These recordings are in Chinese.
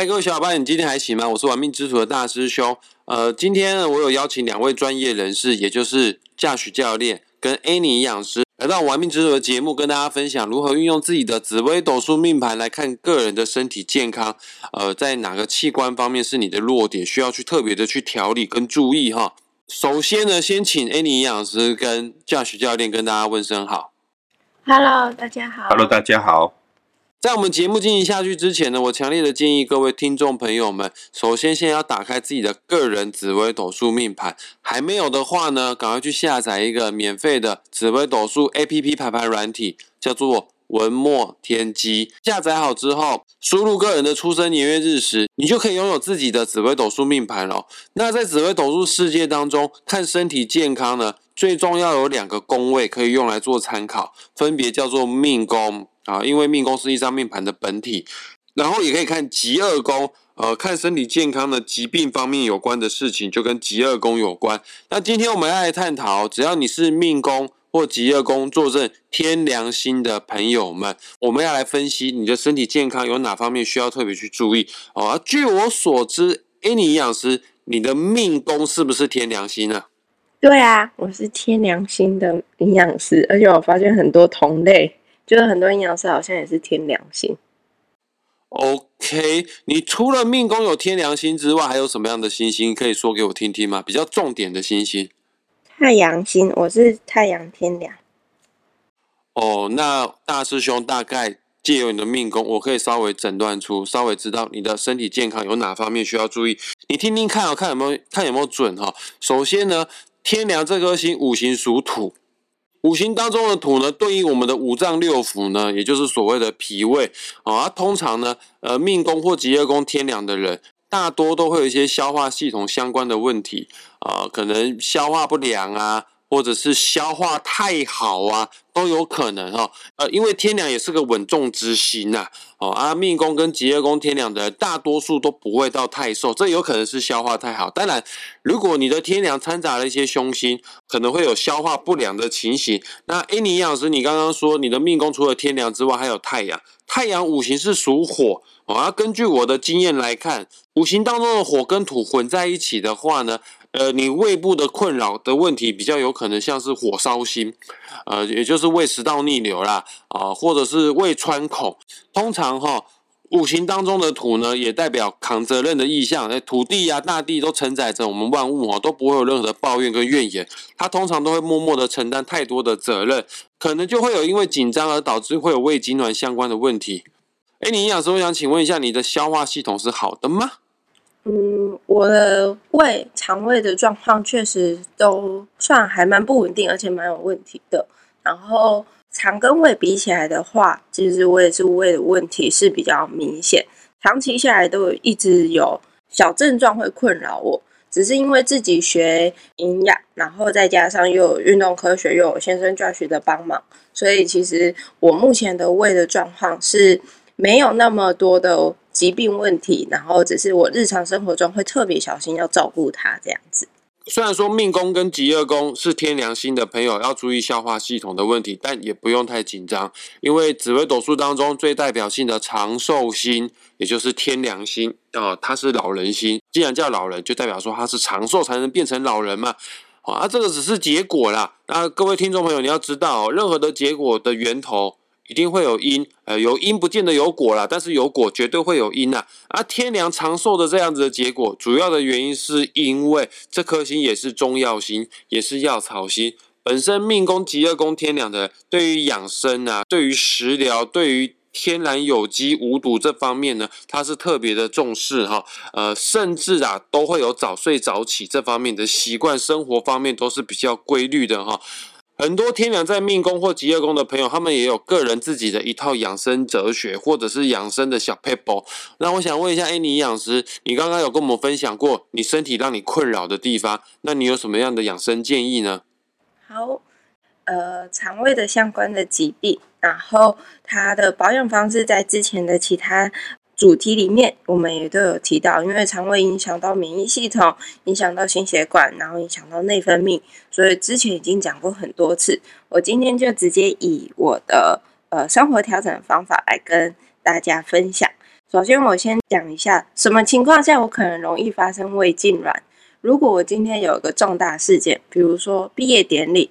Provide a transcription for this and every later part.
嗨，各位小伙伴，你今天还行吗？我是玩命之徒的大师兄。呃，今天呢，我有邀请两位专业人士，也就是驾驶教练跟 Annie 营养师，来到玩命之徒的节目，跟大家分享如何运用自己的紫微斗数命盘来看个人的身体健康。呃，在哪个器官方面是你的弱点，需要去特别的去调理跟注意哈。首先呢，先请 Annie 营养师跟驾驶教练跟大家问声好。Hello，大家好。Hello，大家好。在我们节目进行下去之前呢，我强烈的建议各位听众朋友们，首先先要打开自己的个人紫微斗数命盘，还没有的话呢，赶快去下载一个免费的紫微斗数 A P P 排盘软体，叫做文墨天机。下载好之后，输入个人的出生年月日时，你就可以拥有自己的紫微斗数命盘了。那在紫微斗数世界当中，看身体健康呢，最重要有两个宫位可以用来做参考，分别叫做命宫。啊，因为命宫是一张命盘的本体，然后也可以看极恶宫，呃，看身体健康的疾病方面有关的事情，就跟极恶宫有关。那今天我们要来探讨，只要你是命宫或极恶宫坐镇天良心的朋友们，我们要来分析你的身体健康有哪方面需要特别去注意。哦，据我所知，哎，你营养师，你的命宫是不是天良心呢？对啊，我是天良心的营养师，而且我发现很多同类。就是很多阴阳师好像也是天良心。OK，你除了命宫有天良心之外，还有什么样的星星可以说给我听听吗？比较重点的星星。太阳星，我是太阳天良。哦，那大师兄大概借由你的命宫，我可以稍微诊断出，稍微知道你的身体健康有哪方面需要注意。你听听看，看有没有看有没有准哈。首先呢，天良这颗星五行属土。五行当中的土呢，对应我们的五脏六腑呢，也就是所谓的脾胃啊。通常呢，呃，命宫或吉业宫天梁的人，大多都会有一些消化系统相关的问题啊，可能消化不良啊。或者是消化太好啊，都有可能哈。呃，因为天梁也是个稳重之星呐，哦啊，命宫跟吉业宫天梁的大多数都不会到太瘦，这有可能是消化太好。当然，如果你的天梁掺杂了一些凶星，可能会有消化不良的情形。那哎，尼老师，你刚刚说你的命宫除了天梁之外，还有太阳，太阳五行是属火，哦，根据我的经验来看，五行当中的火跟土混在一起的话呢。呃，你胃部的困扰的问题比较有可能像是火烧心，呃，也就是胃食道逆流啦，啊，或者是胃穿孔。通常哈，五行当中的土呢，也代表扛责任的意象。哎，土地呀、大地都承载着我们万物哦，都不会有任何的抱怨跟怨言。它通常都会默默的承担太多的责任，可能就会有因为紧张而导致会有胃痉挛相关的问题。哎，你营养师，我想请问一下，你的消化系统是好的吗？嗯，我的胃肠胃的状况确实都算还蛮不稳定，而且蛮有问题的。然后肠跟胃比起来的话，其实我也是胃的问题是比较明显，长期下来都一直有小症状会困扰我。只是因为自己学营养，然后再加上又有运动科学，又有先生教学的帮忙，所以其实我目前的胃的状况是没有那么多的。疾病问题，然后只是我日常生活中会特别小心要照顾他这样子。虽然说命宫跟吉恶宫是天良心的朋友要注意消化系统的问题，但也不用太紧张，因为紫微斗数当中最代表性的长寿星，也就是天良心啊，它是老人星。既然叫老人，就代表说他是长寿才能变成老人嘛。啊，这个只是结果啦。那各位听众朋友，你要知道，任何的结果的源头。一定会有因，呃，有因不见得有果啦，但是有果绝对会有因呐。而天良长寿的这样子的结果，主要的原因是因为这颗星也是中药星，也是药草星。本身命宫吉二宫天良的，对于养生啊，对于食疗，对于天然有机无毒这方面呢，它是特别的重视哈。呃，甚至啊，都会有早睡早起这方面的习惯，生活方面都是比较规律的哈。很多天梁在命宫或吉业宫的朋友，他们也有个人自己的一套养生哲学，或者是养生的小 paper。那我想问一下，哎，你养师，你刚刚有跟我们分享过你身体让你困扰的地方，那你有什么样的养生建议呢？好，呃，肠胃的相关的疾病，然后它的保养方式，在之前的其他。主题里面我们也都有提到，因为肠胃影响到免疫系统，影响到心血管，然后影响到内分泌，所以之前已经讲过很多次。我今天就直接以我的呃生活调整方法来跟大家分享。首先，我先讲一下什么情况下我可能容易发生胃痉挛。如果我今天有一个重大事件，比如说毕业典礼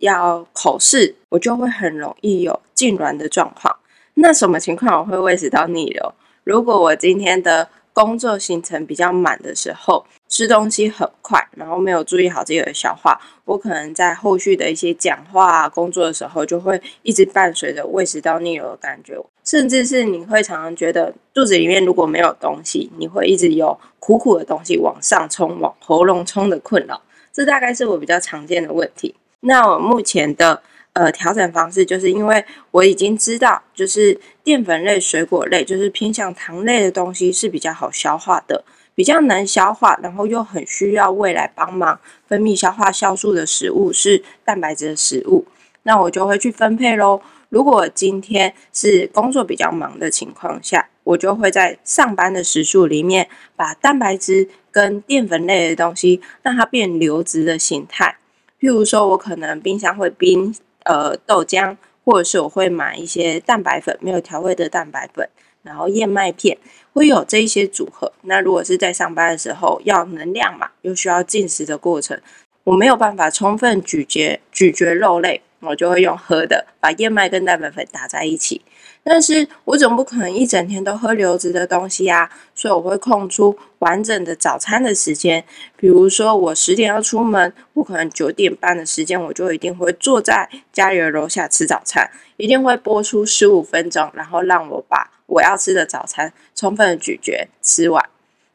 要口试，我就会很容易有痉挛的状况。那什么情况我会胃食道逆流？如果我今天的工作行程比较满的时候，吃东西很快，然后没有注意好自己的消化，我可能在后续的一些讲话、啊工作的时候，就会一直伴随着胃食道逆流的感觉，甚至是你会常常觉得肚子里面如果没有东西，你会一直有苦苦的东西往上冲、往喉咙冲的困扰。这大概是我比较常见的问题。那我目前的呃调整方式，就是因为我已经知道，就是淀粉类、水果类，就是偏向糖类的东西是比较好消化的。比较难消化，然后又很需要胃来帮忙分泌消化酵素的食物是蛋白质的食物，那我就会去分配喽。如果今天是工作比较忙的情况下，我就会在上班的时数里面把蛋白质跟淀粉类的东西让它变流质的形态。譬如说，我可能冰箱会冰呃豆浆，或者是我会买一些蛋白粉，没有调味的蛋白粉，然后燕麦片。会有这一些组合。那如果是在上班的时候要能量嘛，又需要进食的过程，我没有办法充分咀嚼咀嚼肉类，我就会用喝的，把燕麦跟蛋白粉打在一起。但是我总不可能一整天都喝流质的东西啊，所以我会空出完整的早餐的时间。比如说我十点要出门，我可能九点半的时间，我就一定会坐在家里的楼下吃早餐，一定会播出十五分钟，然后让我把。我要吃的早餐，充分的咀嚼吃完。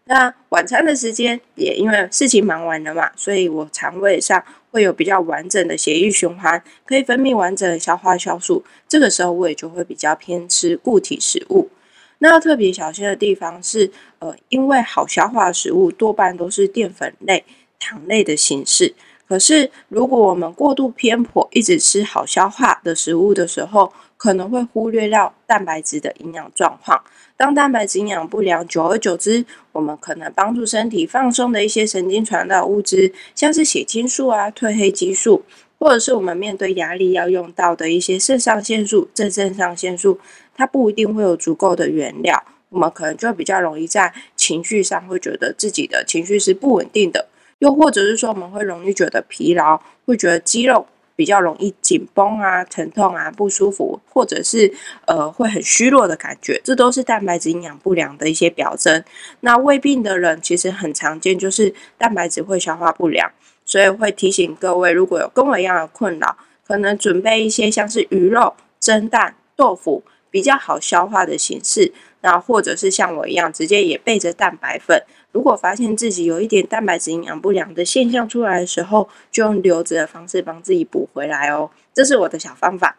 那晚餐的时间也因为事情忙完了嘛，所以我肠胃上会有比较完整的血液循环，可以分泌完整的消化酵素。这个时候胃就会比较偏吃固体食物。那要特别小心的地方是，呃，因为好消化的食物多半都是淀粉类、糖类的形式。可是如果我们过度偏颇，一直吃好消化的食物的时候，可能会忽略掉蛋白质的营养状况。当蛋白质营养不良，久而久之，我们可能帮助身体放松的一些神经传导物质，像是血清素啊、褪黑激素，或者是我们面对压力要用到的一些肾上腺素、正肾上腺素，它不一定会有足够的原料，我们可能就比较容易在情绪上会觉得自己的情绪是不稳定的，又或者是说我们会容易觉得疲劳，会觉得肌肉。比较容易紧绷啊、疼痛啊、不舒服，或者是呃会很虚弱的感觉，这都是蛋白质营养不良的一些表征。那胃病的人其实很常见，就是蛋白质会消化不良，所以会提醒各位，如果有跟我一样的困扰，可能准备一些像是鱼肉、蒸蛋、豆腐比较好消化的形式，那或者是像我一样直接也备着蛋白粉。如果发现自己有一点蛋白质营养不良的现象出来的时候，就用流质的方式帮自己补回来哦。这是我的小方法。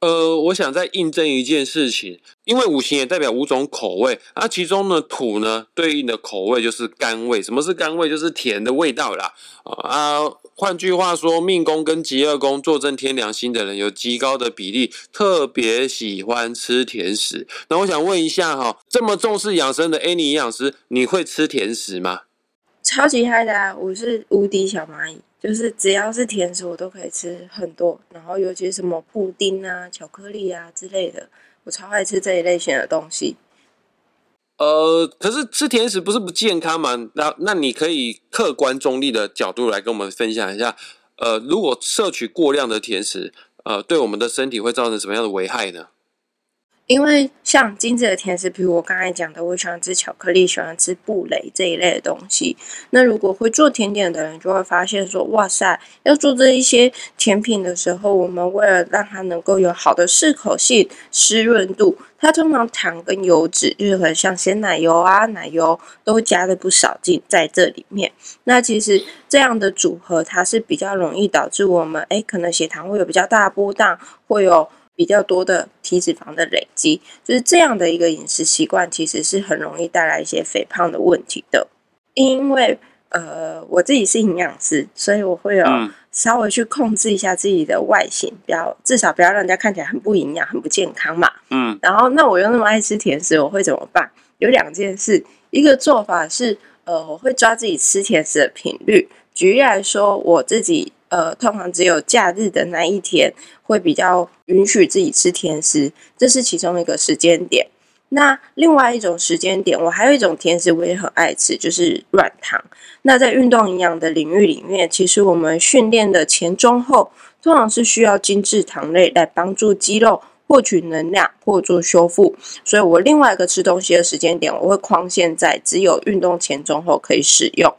呃，我想再印证一件事情，因为五行也代表五种口味，而其中呢土呢对应的口味就是甘味。什么是甘味？就是甜的味道啦。啊，换句话说，命宫跟极恶宫坐镇天良星的人，有极高的比例特别喜欢吃甜食。那我想问一下哈，这么重视养生的 Annie 营养师，你会吃甜食吗？超级嗨的啊！我是无敌小蚂蚁。就是只要是甜食，我都可以吃很多，然后尤其是什么布丁啊、巧克力啊之类的，我超爱吃这一类型的东西。呃，可是吃甜食不是不健康吗？那那你可以客观中立的角度来跟我们分享一下，呃，如果摄取过量的甜食，呃，对我们的身体会造成什么样的危害呢？因为像精致的甜食，比如我刚才讲的，我喜欢吃巧克力，喜欢吃布雷这一类的东西。那如果会做甜点的人，就会发现说，哇塞，要做这一些甜品的时候，我们为了让它能够有好的适口性、湿润度，它通常糖跟油脂，就是很像鲜奶油啊、奶油，都加的不少进在这里面。那其实这样的组合，它是比较容易导致我们，哎，可能血糖会有比较大的波荡，会有。比较多的体脂肪的累积，就是这样的一个饮食习惯，其实是很容易带来一些肥胖的问题的。因为呃，我自己是营养师，所以我会有稍微去控制一下自己的外形，不要至少不要让人家看起来很不营养、很不健康嘛。嗯。然后，那我又那么爱吃甜食，我会怎么办？有两件事，一个做法是，呃，我会抓自己吃甜食的频率。举例来说，我自己。呃，通常只有假日的那一天会比较允许自己吃甜食，这是其中一个时间点。那另外一种时间点，我还有一种甜食我也很爱吃，就是软糖。那在运动营养的领域里面，其实我们训练的前、中、后，通常是需要精制糖类来帮助肌肉获取能量或做修复。所以我另外一个吃东西的时间点，我会框限在只有运动前、中、后可以使用。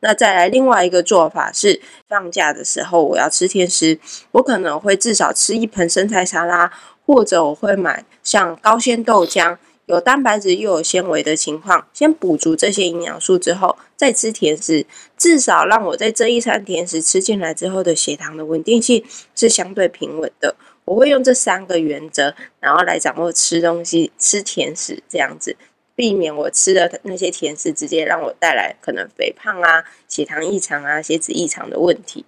那再来另外一个做法是，放假的时候我要吃甜食，我可能会至少吃一盆生菜沙拉，或者我会买像高纤豆浆。有蛋白质又有纤维的情况，先补足这些营养素之后，再吃甜食，至少让我在这一餐甜食吃进来之后的血糖的稳定性是相对平稳的。我会用这三个原则，然后来掌握吃东西、吃甜食这样子，避免我吃的那些甜食直接让我带来可能肥胖啊、血糖异常啊、血脂异常的问题。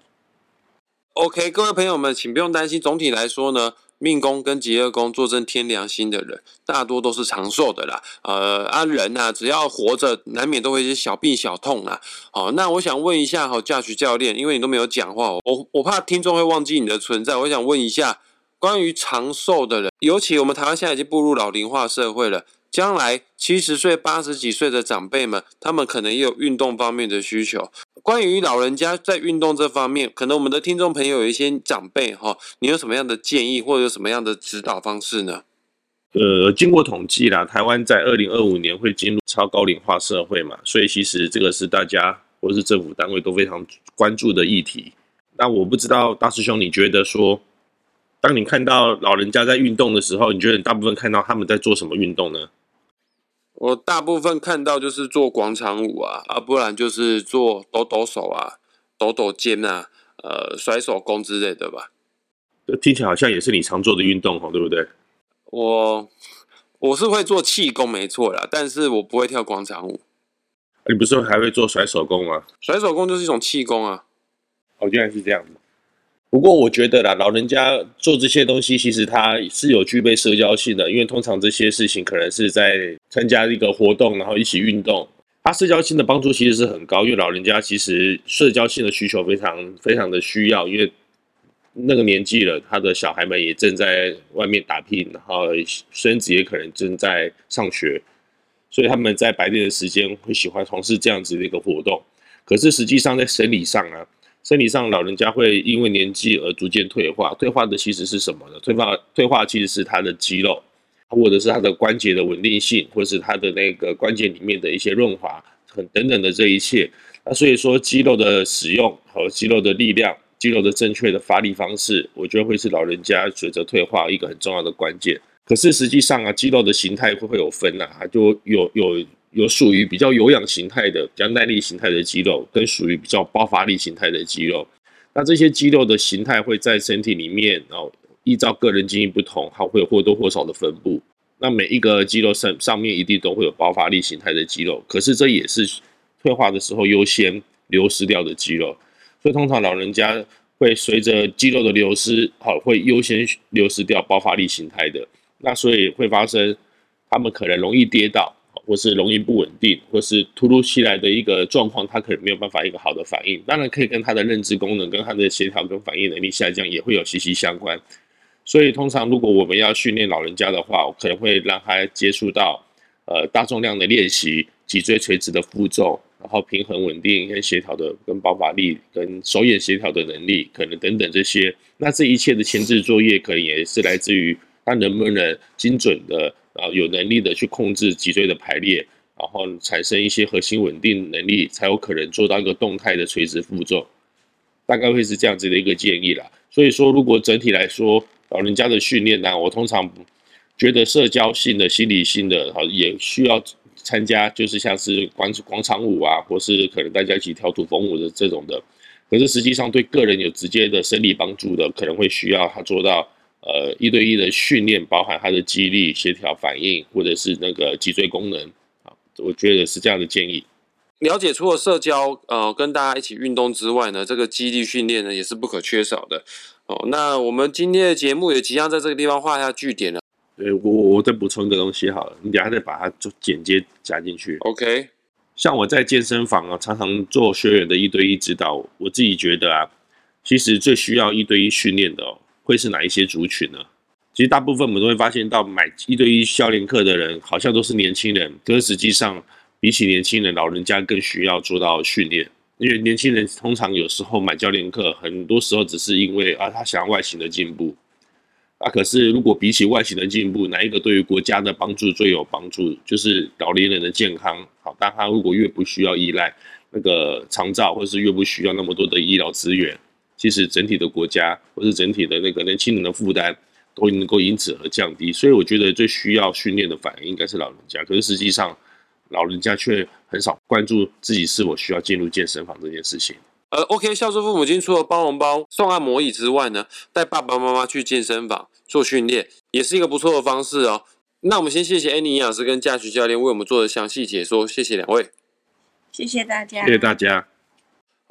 OK，各位朋友们，请不用担心。总体来说呢。命宫跟吉厄宫坐镇天良心的人，大多都是长寿的啦。呃，啊人呐，只要活着，难免都会一些小病小痛啦。好，那我想问一下哈，驾驶教练，因为你都没有讲话，我我怕听众会忘记你的存在。我想问一下，关于长寿的人，尤其我们台湾现在已经步入老龄化社会了。将来七十岁、八十几岁的长辈们，他们可能也有运动方面的需求。关于老人家在运动这方面，可能我们的听众朋友有一些长辈哈，你有什么样的建议，或者有什么样的指导方式呢？呃，经过统计啦，台湾在二零二五年会进入超高龄化社会嘛，所以其实这个是大家或是政府单位都非常关注的议题。那我不知道大师兄，你觉得说，当你看到老人家在运动的时候，你觉得你大部分看到他们在做什么运动呢？我大部分看到就是做广场舞啊，啊，不然就是做抖抖手啊、抖抖肩啊、呃，甩手功之类的吧。听起来好像也是你常做的运动哦，对不对？我我是会做气功，没错啦，但是我不会跳广场舞。你不是还会做甩手功吗？甩手功就是一种气功啊。哦，原来是这样的。不过我觉得啦，老人家做这些东西，其实他是有具备社交性的，因为通常这些事情可能是在参加一个活动，然后一起运动，他社交性的帮助其实是很高，因为老人家其实社交性的需求非常非常的需要，因为那个年纪了，他的小孩们也正在外面打拼，然后孙子也可能正在上学，所以他们在白天的时间会喜欢从事这样子的一个活动，可是实际上在生理上啊。生理上，老人家会因为年纪而逐渐退化。退化的其实是什么呢？退化退化其实是他的肌肉，或者是他的关节的稳定性，或者是他的那个关节里面的一些润滑，很等等的这一切。那所以说，肌肉的使用和肌肉的力量、肌肉的正确的发力方式，我觉得会是老人家随着退化一个很重要的关键。可是实际上啊，肌肉的形态会会有分呐，就有有。有属于比较有氧形态的、比较耐力形态的肌肉，跟属于比较爆发力形态的肌肉。那这些肌肉的形态会在身体里面，然后依照个人基因不同，它会有或多或少的分布。那每一个肌肉上上面一定都会有爆发力形态的肌肉，可是这也是退化的时候优先流失掉的肌肉。所以通常老人家会随着肌肉的流失，好会优先流失掉爆发力形态的。那所以会发生，他们可能容易跌倒。或是容易不稳定，或是突如其来的一个状况，他可能没有办法一个好的反应。当然，可以跟他的认知功能、跟他的协调跟反应能力下降也会有息息相关。所以，通常如果我们要训练老人家的话，我可能会让他接触到呃大重量的练习、脊椎垂直的负重，然后平衡稳定跟协调的跟爆发力、跟手眼协调的能力，可能等等这些。那这一切的前置作业，可能也是来自于他能不能精准的。啊，有能力的去控制脊椎的排列，然后产生一些核心稳定能力，才有可能做到一个动态的垂直负重，大概会是这样子的一个建议啦。所以说，如果整体来说，老人家的训练呢，我通常觉得社交性的、心理性的，好也需要参加，就是像是广广场舞啊，或是可能大家一起跳土风舞的这种的。可是实际上对个人有直接的生理帮助的，可能会需要他做到。呃，一对一的训练包含他的肌力、协调、反应，或者是那个脊椎功能啊，我觉得是这样的建议。了解，除了社交，呃，跟大家一起运动之外呢，这个肌力训练呢也是不可缺少的。哦，那我们今天的节目也即将在这个地方画下句点了。对，我我再补充一个东西好了，你等下再把它做剪接加进去。OK，像我在健身房啊，常常做学员的一对一指导，我自己觉得啊，其实最需要一对一训练的哦。会是哪一些族群呢？其实大部分我们都会发现到买一对一教练课的人，好像都是年轻人，可是实际上比起年轻人，老人家更需要做到训练。因为年轻人通常有时候买教练课，很多时候只是因为啊，他想要外形的进步。啊，可是如果比起外形的进步，哪一个对于国家的帮助最有帮助？就是老年人的健康。好，但他如果越不需要依赖那个长照，或是越不需要那么多的医疗资源，其实整体的国家或是整体的那个年轻人的负担都能够因此而降低。所以我觉得最需要训练的反应应该是老人家。可是实际上，老人家却很少关注自己是否需要进入健身房这件事情。呃，OK，孝顺父母亲除了包红包、送按摩椅之外呢，带爸爸妈妈去健身房做训练，也是一个不错的方式哦。那我们先谢谢 Annie 营养师跟嘉徐教练为我们做的详细解说，谢谢两位，谢谢大家，谢谢大家。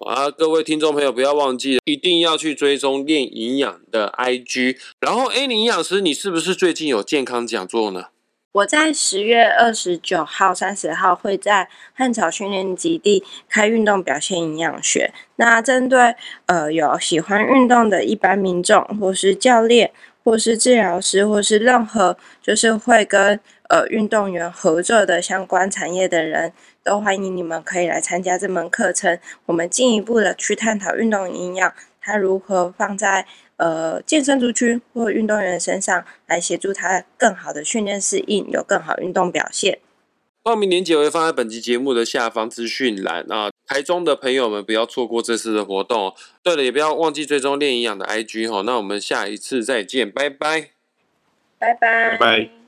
啊，各位听众朋友，不要忘记一定要去追踪练营养的 IG。然后 A 领营养师，你是不是最近有健康讲座呢？我在十月二十九号、三十号会在汉草训练基地开运动表现营养学。那针对呃有喜欢运动的一般民众，或是教练，或是治疗师，或是任何就是会跟呃运动员合作的相关产业的人，都欢迎你们可以来参加这门课程。我们进一步的去探讨运动营养，它如何放在。呃，健身族群或运动员身上来协助他更好的训练适应，有更好运动表现。报名链接会放在本期节目的下方资讯栏啊。台中的朋友们不要错过这次的活动。对了，也不要忘记追踪练营养的 IG 哈。那我们下一次再见，拜拜，拜拜，拜拜。